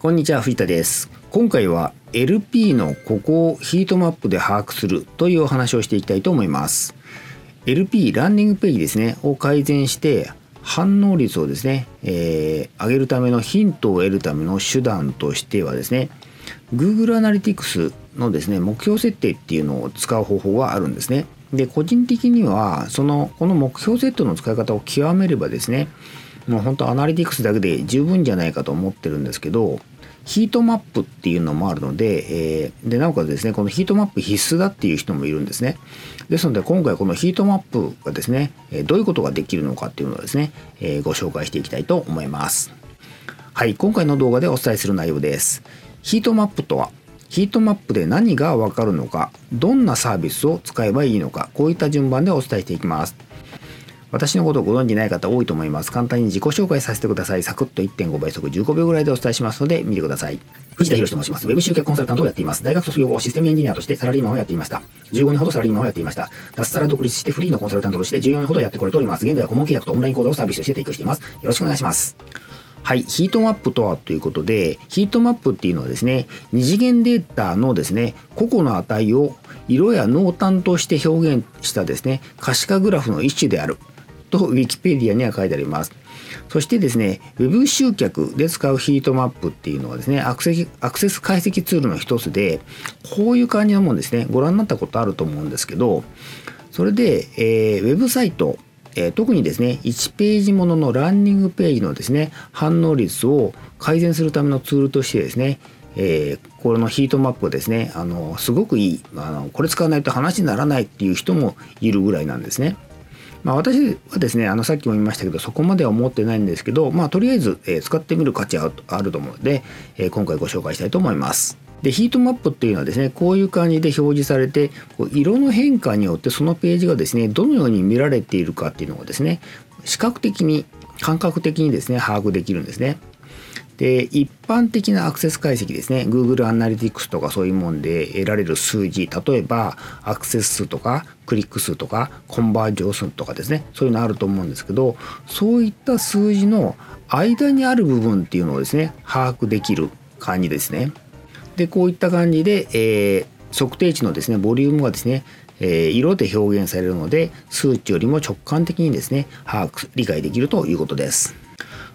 こんにちは藤田です。今回は LP のここをヒートマップで把握するというお話をしていきたいと思います。LP ランディングページですねを改善して反応率をですね、えー、上げるためのヒントを得るための手段としてはですね Google Analytics のですね目標設定っていうのを使う方法があるんですね。で個人的にはそのこの目標セットの使い方を極めればですねもう本当アナリティクスだけで十分じゃないかと思ってるんですけどヒートマップっていうのもあるので、えー、でなおかつですねこのヒートマップ必須だっていう人もいるんですね。ですので今回このヒートマップがですねどういうことができるのかっていうのをですね、えー、ご紹介していきたいと思います。はい今回の動画でお伝えする内容です。ヒートマップとはヒートマップで何がわかるのかどんなサービスを使えばいいのかこういった順番でお伝えしていきます。私のことをご存じない方多いと思います。簡単に自己紹介させてください。サクッと1.5倍速15秒ぐらいでお伝えしますので見てください。藤田博と申します。ウェブ集客コンサルタントをやっています。大学卒業後、システムエンジニアとしてサラリーマンをやっていました。15年ほどサラリーマンをやっていました。脱サラ独立してフリーのコンサルタントとして14年ほどやってこれております。現在は顧問契約とオンライン講座をサービスとして提供しています。よろしくお願いします。はい、ヒートマップとはということで、ヒートマップっていうのはですね、二次元データのですね、個々の値を色や濃淡として表現したですね、可視化グラフの一種である。と Wikipedia には書いてあります。そしてですね、Web 集客で使うヒートマップっていうのはですね、アクセスアクセス解析ツールの一つで、こういう感じのもんですね、ご覧になったことあると思うんですけど、それで、えー、ウェブサイト、えー、特にですね、1ページもののランニングページのですね、反応率を改善するためのツールとしてですね、えー、このヒートマップをですね、あのすごくいいあの、これ使わないと話にならないっていう人もいるぐらいなんですね。まあ、私はですねあのさっきも言いましたけどそこまでは思ってないんですけど、まあ、とりあえず、えー、使ってみる価値はあると思うので、えー、今回ご紹介したいと思います。でヒートマップっていうのはですねこういう感じで表示されてこう色の変化によってそのページがですねどのように見られているかっていうのをですね視覚的に感覚的にですね把握できるんですね。で一般的なアクセス解析ですね Google Analytics とかそういうもんで得られる数字例えばアクセス数とかクリック数とかコンバージョン数とかですねそういうのあると思うんですけどそういった数字の間にある部分っていうのをですね把握できる感じですね。でこういった感じで、えー、測定値のですねボリュームがですねえー、色で表現されるので数値よりも直感的にですね把握理解できるということです。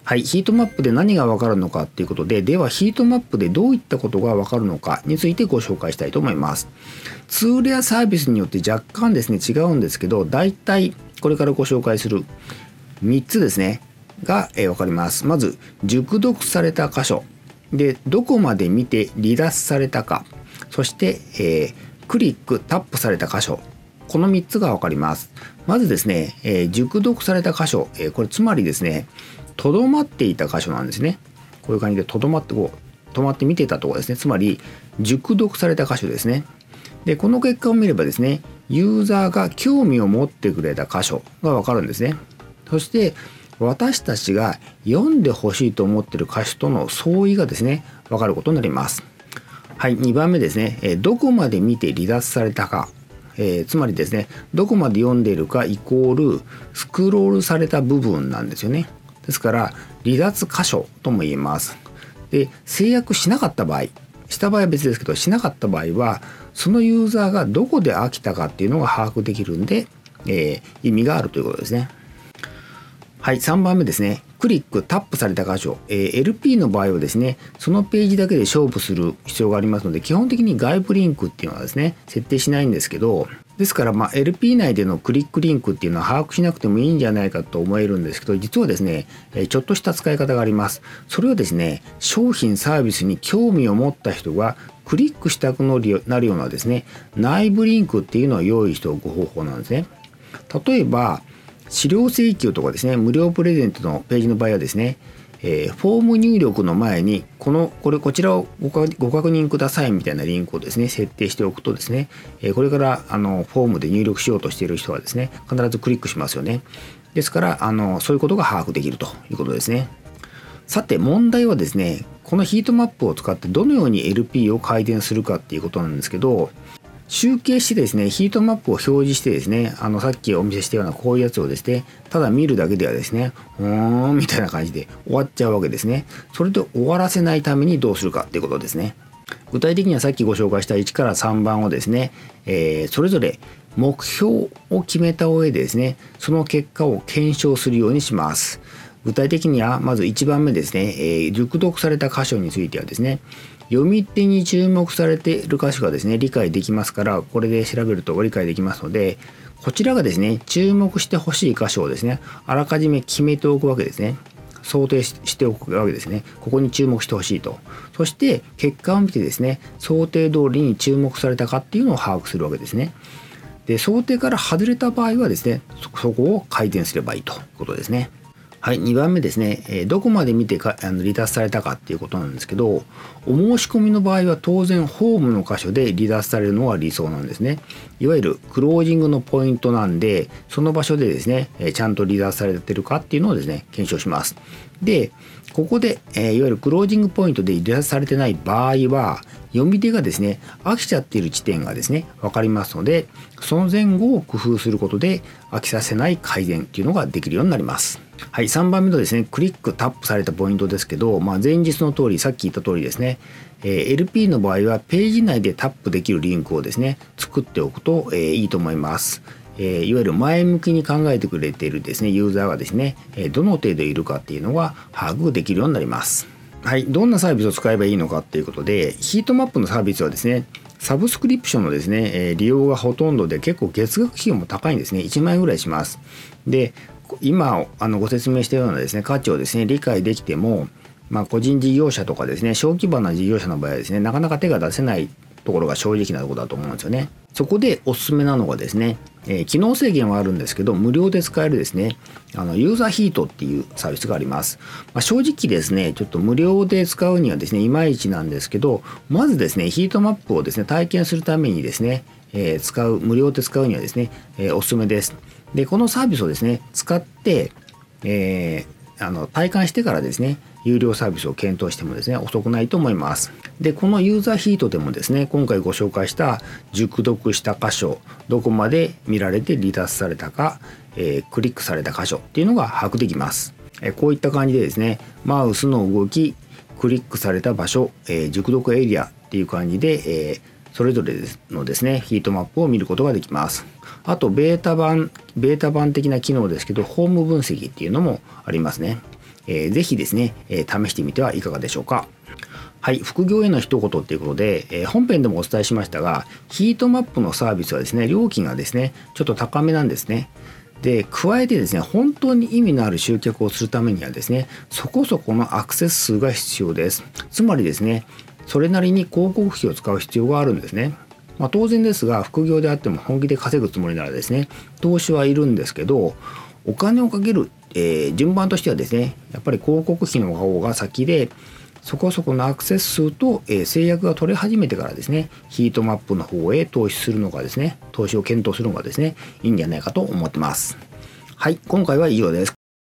はい、ヒートマップで何がわかるのかっていうことで、ではヒートマップでどういったことがわかるのかについてご紹介したいと思います。ツールやサービスによって若干ですね、違うんですけど、大体これからご紹介する3つですね、が、えー、分かります。まず、熟読された箇所。で、どこまで見て離脱されたか。そして、えー、クリック、タップされた箇所。この3つが分かります。まずですね、えー、熟読された箇所。えこれつまりですね、とどまっていた箇所なんですね。こういう感じでとどまってこう止まって見ていたところですね。つまり熟読された箇所ですね。でこの結果を見ればですねユーザーが興味を持ってくれた箇所がわかるんですね。そして私たちが読んでほしいと思っている箇所との相違がですね分かることになります。はい、2番目ですね、えどこまで見て離脱されたか、えー、つまりですねどこまで読んでいるかイコールスクロールされた部分なんですよね。ですから離脱箇所とも言えます。で制約しなかった場合した場合は別ですけどしなかった場合はそのユーザーがどこで飽きたかっていうのが把握できるんで、えー、意味があるということですね。はい、3番目ですね。クリック、タップされた箇所、えー、LP の場合はですね、そのページだけで勝負する必要がありますので、基本的に外部リンクっていうのはですね、設定しないんですけど、ですから、ま、LP 内でのクリックリンクっていうのは把握しなくてもいいんじゃないかと思えるんですけど、実はですね、ちょっとした使い方があります。それはですね、商品サービスに興味を持った人がクリックしたくなるようなですね、内部リンクっていうのを用意しておく方法なんですね。例えば、資料請求とかですね無料プレゼントのページの場合はですね、えー、フォーム入力の前にこのこれこちらをご確認くださいみたいなリンクをですね設定しておくとですね、えー、これからあのフォームで入力しようとしている人はですね必ずクリックしますよね。ですからあのそういうことが把握できるということですね。さて問題はですねこのヒートマップを使ってどのように LP を改善するかっていうことなんですけど集計してですねヒートマップを表示してですねあのさっきお見せしたようなこういうやつをですねただ見るだけではですねうーんみたいな感じで終わっちゃうわけですね。それで終わらせないためにどうするかっていうことですね。具体的にはさっきご紹介した1から3番をですね、えー、それぞれ目標を決めた上でですねその結果を検証するようにします。具体的にはまず1番目ですね、えー、熟読された箇所についてはですね読み手に注目されている箇所がですね理解できますからこれで調べると理解できますのでこちらがですね注目してほしい箇所をですねあらかじめ決めておくわけですね。想定しておくわけですね。ここに注目してほしいと。そして結果を見てですね想定通りに注目されたかっていうのを把握するわけですね。で想定から外れた場合はですねそこを改善すればいいということですね。はい、2番目ですね、え、どこまで見てかあの離脱されたかっていうことなんですけどお申し込みの場合は当然ホームの箇所で離脱されるのが理想なんですね。いわゆるクロージングのポイントなんでその場所でですね、え、ちゃんと離脱されてるかっていうのをですね検証します。でここで、え、いわゆるクロージングポイントで離脱されてない場合は読み手がですね飽きちゃっている地点がですね分かりますのでその前後を工夫することで飽きさせない改善っていうのができるようになりますはい、3番目のですねクリックタップされたポイントですけど、まあ、前日の通りさっき言った通りですね、え、LP の場合はページ内でタップできるリンクをですね作っておくと、え、いいと思います。えー、いわゆる前向きに考えてくれているですねユーザーがですね、えどの程度いるかっていうのが把握できるようになります。はい、どんなサービスを使えばいいのかっていうことでヒートマップのサービスはですねサブスクリプションのですね、え利用がほとんどで結構月額費用も高いんですね。1万円ぐらいします。で今あのご説明したようなですね価値をですね理解できても、まあ、個人事業者とかですね小規模な事業者の場合はですねなかなか手が出せないところが正直なところだと思うんですよね。そこでおすすめなのがですね、えー、機能制限はあるんですけど無料で使えるですねあのユーザーヒートっていうサービスがあります、まあ、正直ですねちょっと無料で使うにはですねいまいちなんですけどまずですねヒートマップをですね体験するためにですね、えー、使う無料で使うにはですね、えー、おすすめですでこのサービスをですね使って、え、あの体感してからですね有料サービスを検討してもですね遅くないと思います。でこのユーザーヒートでもですね今回ご紹介した熟読した箇所どこまで見られて離脱されたか、えー、クリックされた箇所っていうのが把握できます、え、こういった感じでですねマウスの動きクリックされた場所、えー、熟読エリアっていう感じで、えそれぞれのですねヒートマップを見ることができます。あとベータ版ベータ版的な機能ですけどホーム分析っていうのもありますね、えー、ぜひですね、えー、試してみてはいかがでしょうか。はい、副業への一言っていうことで、えー、本編でもお伝えしましたがヒートマップのサービスはですね料金がですねちょっと高めなんですね。で加えてですね本当に意味のある集客をするためにはですねそこそこのアクセス数が必要です。つまりですねそれなりに広告費を使う必要があるんですね。まあ、当然ですが副業であっても本気で稼ぐつもりならですね投資はいるんですけどお金をかける、えー、順番としてはですねやっぱり広告費の方が先でそこそこのアクセス数と、えー、制約が取れ始めてからですねヒートマップの方へ投資するのがですね投資を検討するのがですねいいんじゃないかと思ってます。はい今回は以上です。